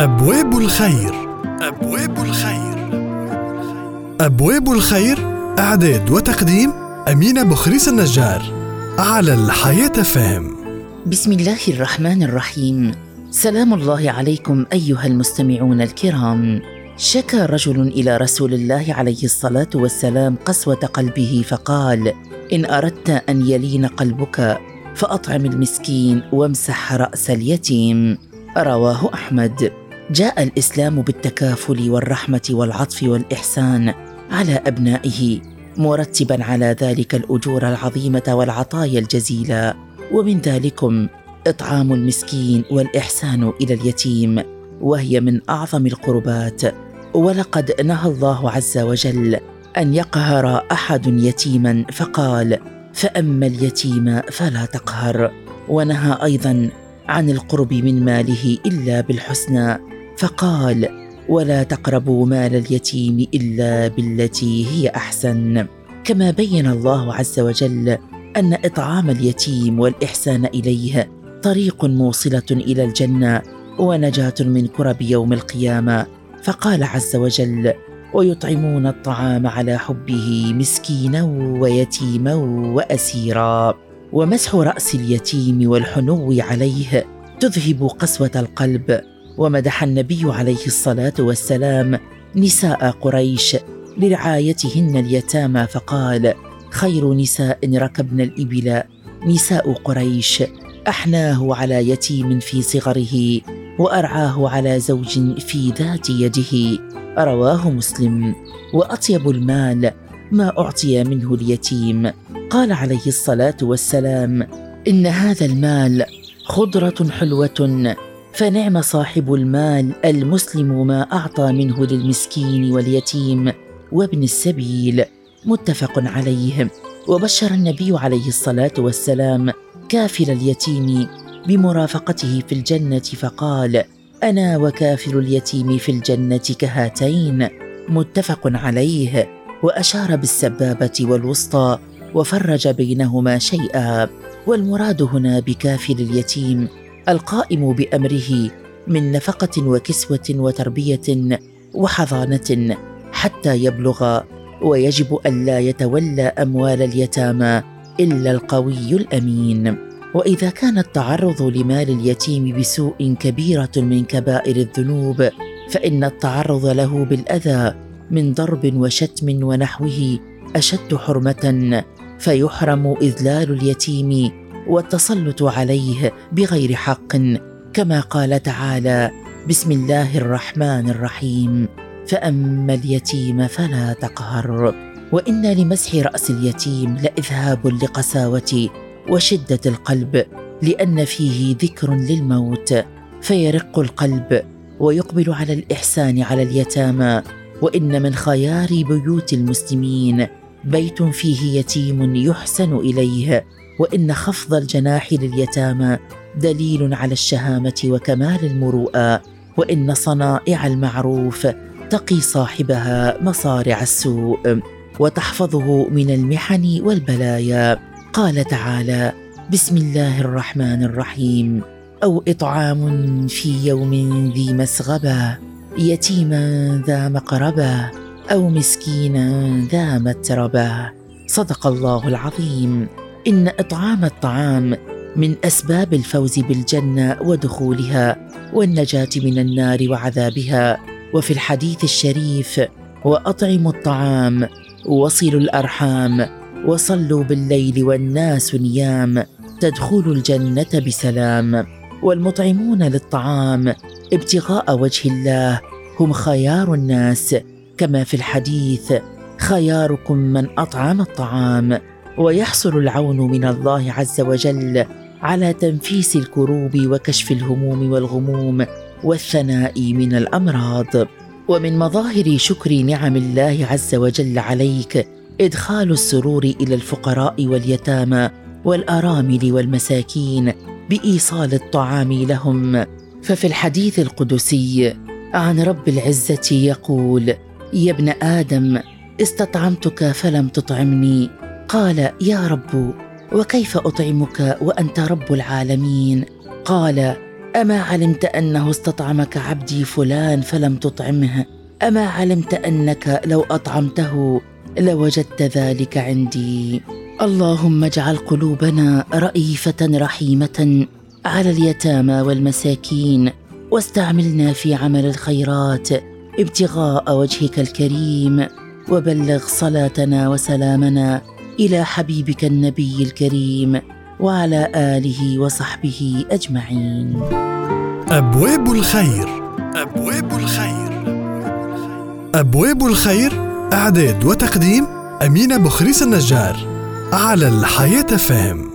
أبواب الخير. أبواب الخير. أبواب الخير إعداد وتقديم أمينة بخريس النجار على الحياة فهم. بسم الله الرحمن الرحيم. سلام الله عليكم أيها المستمعون الكرام. شكى رجل إلى رسول الله عليه الصلاة والسلام قسوة قلبه فقال إن أردت أن يلين قلبك فأطعم المسكين وامسح رأس اليتيم. رواه أحمد. جاء الإسلام بالتكافل والرحمة والعطف والإحسان على أبنائه مرتبا على ذلك الأجور العظيمة والعطايا الجزيلة. ومن ذلكم إطعام المسكين والإحسان إلى اليتيم وهي من أعظم القربات. ولقد نهى الله عز وجل أن يقهر أحد يتيما فقال فأما اليتيم فلا تقهر ونهى أيضا عن القرب من ماله إلا بالحسنى. فقال ولا تقربوا مال اليتيم إلا بالتي هي أحسن. كما بين الله عز وجل أن إطعام اليتيم والإحسان إليه طريق موصلة إلى الجنة ونجاة من كرب يوم القيامة. فقال عز وجل ويطعمون الطعام على حبه مسكينا ويتيما وأسيرا. ومسح رأس اليتيم والحنو عليه تذهب قسوة القلب ومدح النبي عليه الصلاة والسلام نساء قريش لرعايتهن اليتامى فقال خير نساء ركبن الإبل. نساء قريش أحناه على يتيم في صغره وأرعاه على زوج في ذات يده. رواه مسلم. وأطيب المال ما أعطي منه اليتيم. قال عليه الصلاة والسلام إن هذا المال خضرة حلوة فنعم صاحب المال المسلم ما أعطى منه للمسكين واليتيم وابن السبيل متفق عليه. وبشر النبي عليه الصلاة والسلام كافل اليتيم بمرافقته في الجنة فقال أنا وكافل اليتيم في الجنة كهاتين متفق عليه. وأشار بالسبابة والوسطى وفرج بينهما شيئا. والمراد هنا بكافل اليتيم القائم بأمره من نفقة وكسوة وتربية وحضانة حتى يبلغ ويجب الا يتولى أموال اليتامى إلا القوي الأمين. وإذا كان التعرض لمال اليتيم بسوء كبيرة من كبائر الذنوب فإن التعرض له بالأذى من ضرب وشتم ونحوه أشد حرمة فيحرم إذلال اليتيم والتسلط عليه بغير حق كما قال تعالى بسم الله الرحمن الرحيم فأما اليتيم فلا تقهر وإن لمسح رأس اليتيم لإذهاب لقساوة وشدة القلب لأن فيه ذكر للموت فيرق القلب ويقبل على الإحسان على اليتامى وإن من خيار بيوت المسلمين بيت فيه يتيم يحسن إليه وإن خفض الجناح لليتامى دليل على الشهامة وكمال المروءة وإن صنائع المعروف تقي صاحبها مصارع السوء وتحفظه من المحن والبلايا. قال تعالى بسم الله الرحمن الرحيم. أو إطعام في يوم ذي مسغبة يتيما ذا مقربة أو مسكينا ذا متربة. صدق الله العظيم. إن إطعام الطعام من أسباب الفوز بالجنة ودخولها والنجاة من النار وعذابها. وفي الحديث الشريف وأطعموا الطعام وصلوا الأرحام وصلوا بالليل والناس نيام تدخلوا الجنة بسلام. والمطعمون للطعام ابتغاء وجه الله هم خيار الناس. كما في الحديث خياركم من أطعم الطعام ويحصل العون من الله عز وجل على تنفيس الكروب وكشف الهموم والغموم والثناء من الأمراض. ومن مظاهر شكر نعم الله عز وجل عليك إدخال السرور إلى الفقراء واليتامى والآرامل والمساكين بإيصال الطعام لهم. ففي الحديث القدسي عن رب العزة يقول يا ابن آدم استطعمتك فلم تطعمني قال يا رب وكيف أطعمك وأنت رب العالمين? قال أما علمت أنه استطعمك عبدي فلان فلم تطعمه. أما علمت أنك لو أطعمته لوجدت ذلك عندي. اللهم اجعل قلوبنا رئيفة رحيمة على اليتامى والمساكين واستعملنا في عمل الخيرات ابتغاء وجهك الكريم وبلغ صلاتنا وسلامنا إلى حبيبك النبي الكريم وعلى آله وصحبه أجمعين. أبواب الخير. أبواب الخير. أبواب الخير أعداد وتقديم أمينة بخريس النجار على الحياة فهم